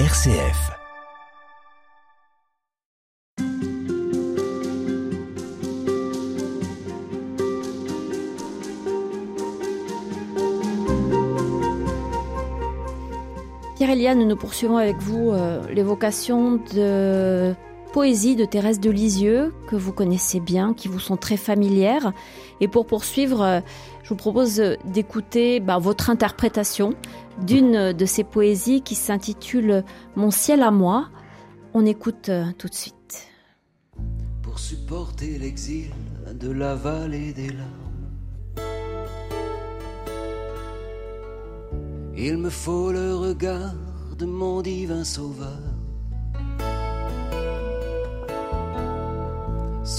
RCF. Pierre Eliane, nous poursuivons avec vous euh, l'évocation de poésie de Thérèse de Lisieux, que vous connaissez bien, qui vous sont très familières. Et pour poursuivre, euh, je vous propose d'écouter bah, votre interprétation d'une de ces poésies qui s'intitule Mon ciel à moi. On écoute euh, tout de suite. Pour supporter l'exil de la vallée des larmes, il me faut le regard de mon divin sauveur.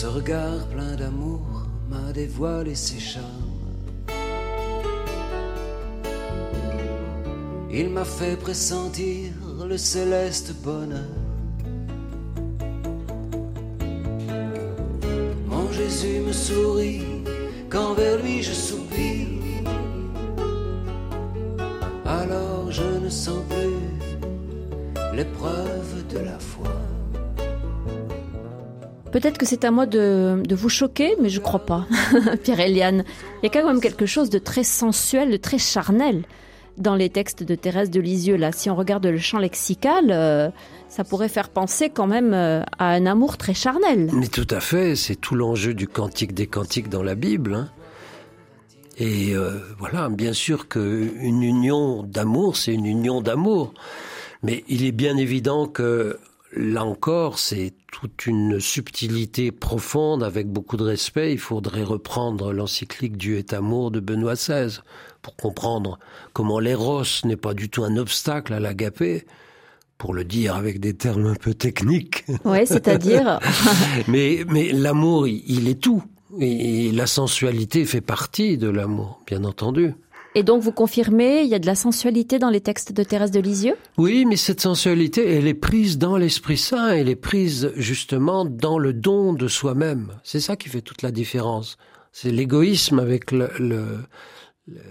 Ce regard plein d'amour m'a dévoilé ses charmes. Il m'a fait pressentir le céleste bonheur. Mon Jésus me sourit quand vers lui je soupire. Alors je ne sens plus l'épreuve de la foi. Peut-être que c'est à moi de, vous choquer, mais je crois pas, Pierre-Eliane. Il y a quand même quelque chose de très sensuel, de très charnel dans les textes de Thérèse de Lisieux. Là, si on regarde le champ lexical, euh, ça pourrait faire penser quand même euh, à un amour très charnel. Mais tout à fait, c'est tout l'enjeu du cantique des cantiques dans la Bible. Hein. Et euh, voilà, bien sûr qu'une union d'amour, c'est une union d'amour. Mais il est bien évident que là encore, c'est toute une subtilité profonde avec beaucoup de respect. Il faudrait reprendre l'encyclique Dieu est amour de Benoît XVI pour comprendre comment l'éros n'est pas du tout un obstacle à l'agapé, pour le dire avec des termes un peu techniques. Oui, c'est-à-dire Mais, mais l'amour, il est tout. Et la sensualité fait partie de l'amour, bien entendu. Et donc vous confirmez, il y a de la sensualité dans les textes de Thérèse de Lisieux? Oui, mais cette sensualité, elle est prise dans l'Esprit Saint, elle est prise justement dans le don de soi-même. C'est ça qui fait toute la différence. C'est l'égoïsme avec le, le, le,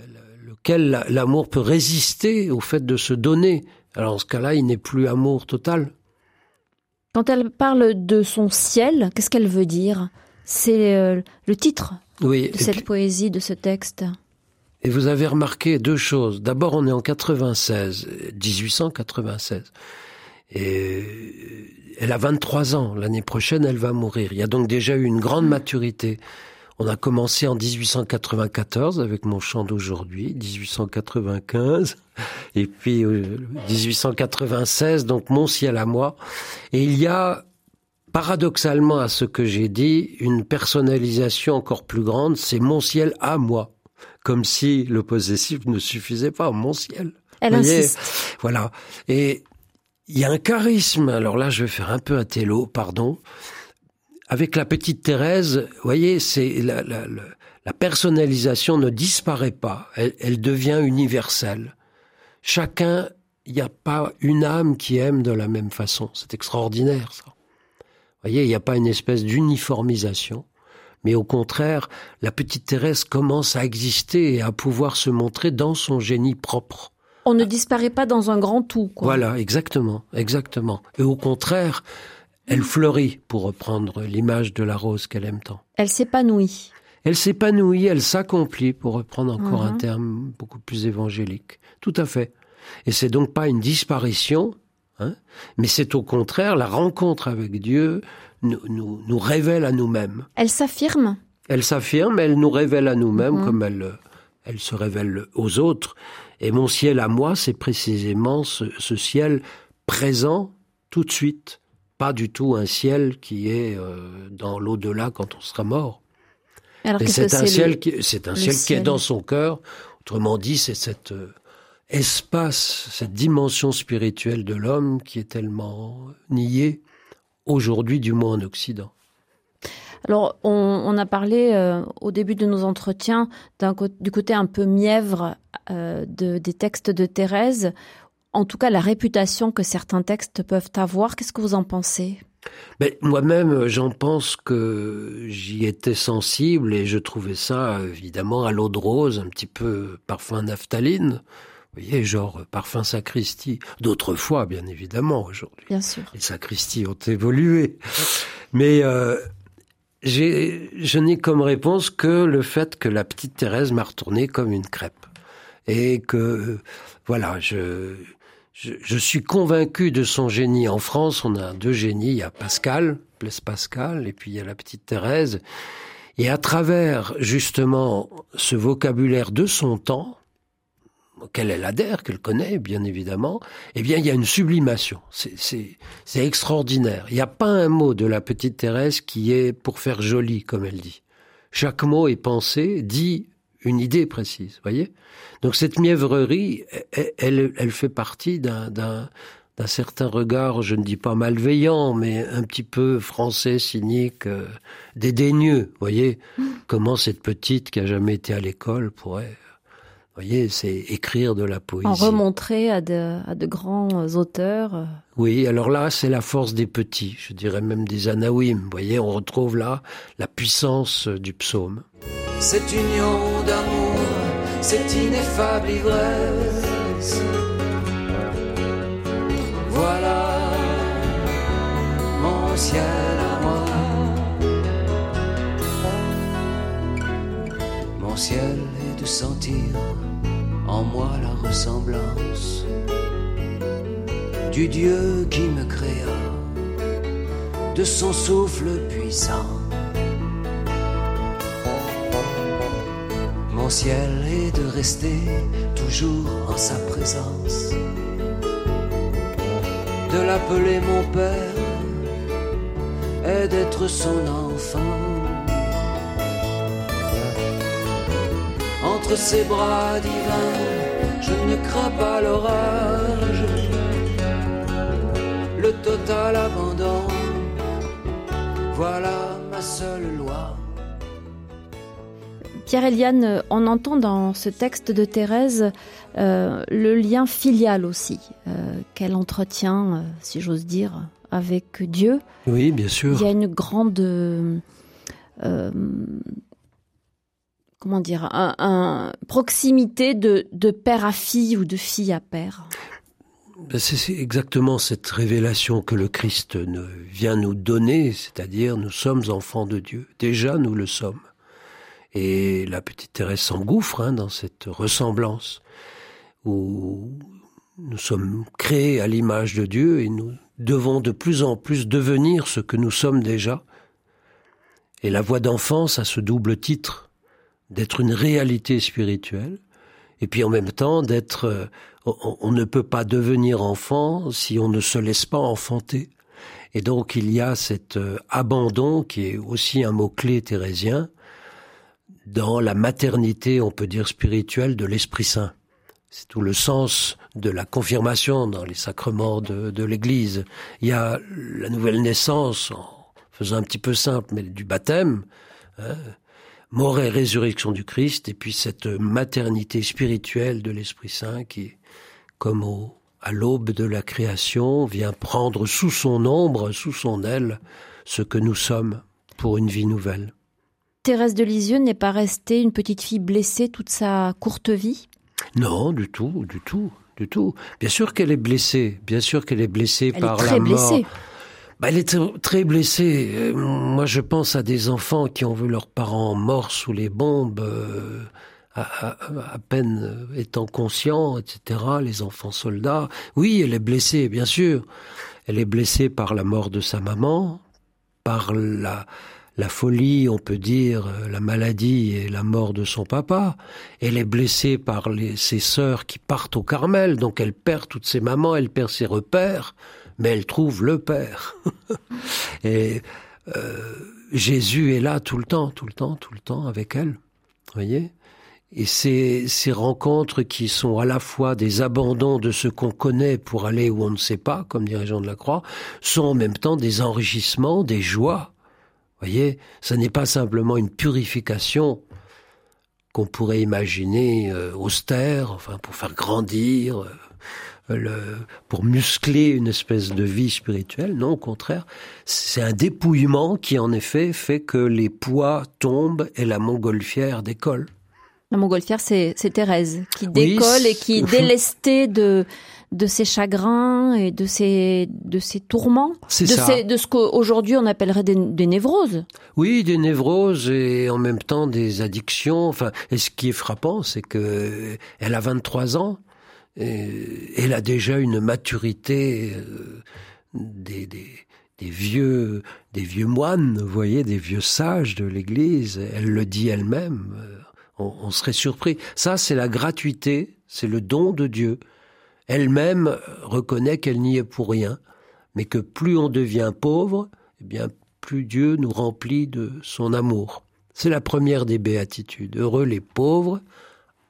lequel l'amour peut résister au fait de se donner. Alors en ce cas-là, il n'est plus amour total. Quand elle parle de son ciel, qu'est-ce qu'elle veut dire? C'est euh, le titre oui, de cette puis, poésie, de ce texte? Et vous avez remarqué deux choses. D'abord, on est en 96, 1896. Et elle a 23 ans. L'année prochaine, elle va mourir. Il y a donc déjà eu une grande maturité. On a commencé en 1894 avec mon chant d'aujourd'hui, 1895, et puis euh, 1896, donc mon ciel à moi. Et il y a, paradoxalement à ce que j'ai dit, une personnalisation encore plus grande, c'est mon ciel à moi comme si le possessif ne suffisait pas, mon ciel. Elle insiste. Voilà. Et il y a un charisme, alors là je vais faire un peu un télo, pardon. Avec la petite Thérèse, vous voyez, c'est la, la, la, la, personnalisation ne disparaît pas, elle, elle devient universelle. Chacun, il n'y a pas une âme qui aime de la même façon. C'est extraordinaire ça. Vous voyez, il n'y a pas une espèce d'uniformisation mais au contraire, la petite Thérèse commence à exister et à pouvoir se montrer dans son génie propre. On ne disparaît pas dans un grand tout. Quoi. Voilà, exactement, exactement. Et au contraire, elle fleurit, pour reprendre l'image de la rose qu'elle aime tant. Elle s'épanouit. Elle s'épanouit, elle s'accomplit, pour reprendre encore mmh. un terme beaucoup plus évangélique. Tout à fait. Et c'est donc pas une disparition, hein, mais c'est au contraire la rencontre avec Dieu, nous, nous, nous révèle à nous-mêmes. Elle s'affirme Elle s'affirme, elle nous révèle à nous-mêmes mmh. comme elle, elle se révèle aux autres. Et mon ciel à moi, c'est précisément ce, ce, ciel présent tout de suite. Pas du tout un ciel qui est euh, dans l'au-delà quand on sera mort. C'est un, le, ciel qui, c'est un ciel, ciel qui est dans son cœur. Autrement dit, c'est cet euh, espace, cette dimension spirituelle de l'homme qui est tellement niée aujourd'hui, du moins en Occident. Alors, on, on a parlé euh, au début de nos entretiens du côté un peu mièvre euh, de, des textes de Thérèse, en tout cas la réputation que certains textes peuvent avoir. Qu'est-ce que vous en pensez? Mais moi-même, j'en pense que j'y étais sensible et je trouvais ça évidemment à l'eau de rose, un petit peu parfum naphtaline, Vous voyez, genre parfum sacristie. D'autres fois, bien évidemment, aujourd'hui. Bien sûr. Les sacristies ont évolué. Mais euh, je n'ai comme réponse que le fait que la petite Thérèse m'a retourné comme une crêpe. Et que, voilà, je, je, suis convaincu de son génie. En France, on a deux génies. Il y a Pascal, Blaise Pascal, et puis il y a la petite Thérèse. Et à travers, justement, ce vocabulaire de son temps, auquel elle adhère, qu'elle connaît, bien évidemment, eh bien, il y a une sublimation. C'est extraordinaire. Il n'y a pas un mot de la petite Thérèse qui est pour faire joli, comme elle dit. Chaque mot est pensé, dit une idée précise, voyez Donc cette mièvrerie, elle, elle, fait partie d'un d'un certain regard, je ne dis pas malveillant, mais un petit peu français, cynique, euh, dédaigneux. Voyez mm. comment cette petite qui a jamais été à l'école pourrait voyez, c'est écrire de la poésie. En remontrer à de, à de grands auteurs. Oui, alors là, c'est la force des petits, je dirais même des anaouim. Vous voyez, on retrouve là la puissance du psaume. Cette union d'amour, cette ineffable ivresse. Voilà mon ciel à moi. Mon ciel est de sentir en moi la ressemblance du Dieu qui me créa, de son souffle puissant. Mon ciel est de rester toujours en sa présence, de l'appeler mon Père et d'être son enfant. Entre ses bras divins, je ne crains pas l'orage, le total abandon, voilà ma seule loi. Pierre-Eliane, on entend dans ce texte de Thérèse euh, le lien filial aussi, euh, qu'elle entretient, euh, si j'ose dire, avec Dieu. Oui, bien sûr. Il y a une grande comment dire, proximité de, père à fille ou de fille à père? Ben, c'est exactement cette révélation que le Christ vient nous donner, c'est-à-dire nous sommes enfants de Dieu. Déjà, nous le sommes. Et la petite Thérèse s'engouffre hein, dans cette ressemblance où nous sommes créés à l'image de Dieu et nous devons de plus en plus devenir ce que nous sommes déjà. Et la voix d'enfance a ce double titre d'être une réalité spirituelle, et puis en même temps d'être... Euh, on, ne peut pas devenir enfant si on ne se laisse pas enfanter. Et donc il y a cet euh, abandon qui est aussi un mot-clé thérésien dans la maternité, on peut dire spirituelle, de l'Esprit Saint. C'est tout le sens de la confirmation dans les sacrements de, l'Église. Il y a la nouvelle naissance, en faisant un petit peu simple, mais du baptême. Hein, mort et résurrection du Christ, et puis cette maternité spirituelle de l'Esprit Saint qui, comme au, à l'aube de la création, vient prendre sous son ombre, sous son aile, ce que nous sommes pour une vie nouvelle. Thérèse de Lisieux n'est pas restée une petite fille blessée toute sa courte vie? Non, du tout, du tout, du tout. Bien sûr qu'elle est blessée, bien sûr qu'elle est blessée Elle par est très la mort. Blessée. Bah, elle est très blessée. Euh, moi, je pense à des enfants qui ont vu leurs parents morts sous les bombes, euh, à, peine étant conscients, etc. Les enfants soldats. Oui, elle est blessée, bien sûr. Elle est blessée par la mort de sa maman, par la, folie, on peut dire, la maladie et la mort de son papa. Elle est blessée par ses sœurs qui partent au Carmel, donc elle perd toutes ses mamans, elle perd ses repères mais elle trouve le Père. et euh, Jésus est là tout le temps, tout le temps, tout le temps avec elle. Voyez? Et ces, ces rencontres qui sont à la fois des abandons de ce qu'on connaît pour aller où on ne sait pas, comme dirait Jean de la Croix, sont en même temps des enrichissements, des joies. Voyez, ce n'est pas simplement une purification qu'on pourrait imaginer euh, austère, enfin pour faire grandir, euh, le, pour muscler une espèce de vie spirituelle. Non, au contraire, c'est un dépouillement qui en effet fait que les poids tombent et la montgolfière décolle. La montgolfière, c'est Thérèse qui décolle et qui, délestée de de ses chagrins et de ses de ses tourments, C'est de, ça. ses- de ce qu'aujourd'hui on appellerait des, des névroses. Oui, des névroses et en même temps des addictions. Enfin, et ce qui est frappant, c'est que elle a 23 ans. Elle a déjà une maturité euh, des vieux des vieux moines, vous voyez, des vieux sages de l'Église. Elle le dit elle-même. Euh, On, on serait surpris. Ça, c'est la gratuité, c'est le don de Dieu. Elle-même reconnaît qu'elle n'y est pour rien, mais que plus on devient pauvre, eh bien, plus Dieu nous remplit de son amour. C'est la première des béatitudes. Heureux les pauvres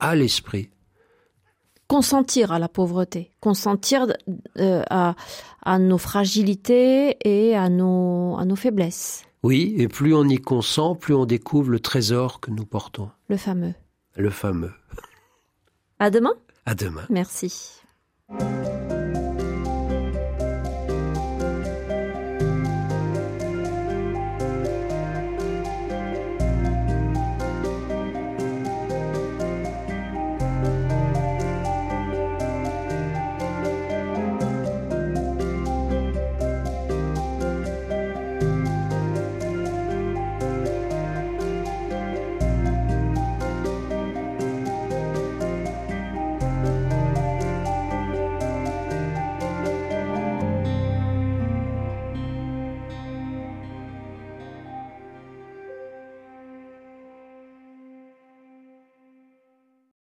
à l'esprit. Consentir à la pauvreté, consentir euh, à, à nos fragilités et à nos, à nos faiblesses. Oui, et plus on y consent, plus on découvre le trésor que nous portons. Le fameux. Le fameux. À demain. À demain. Merci.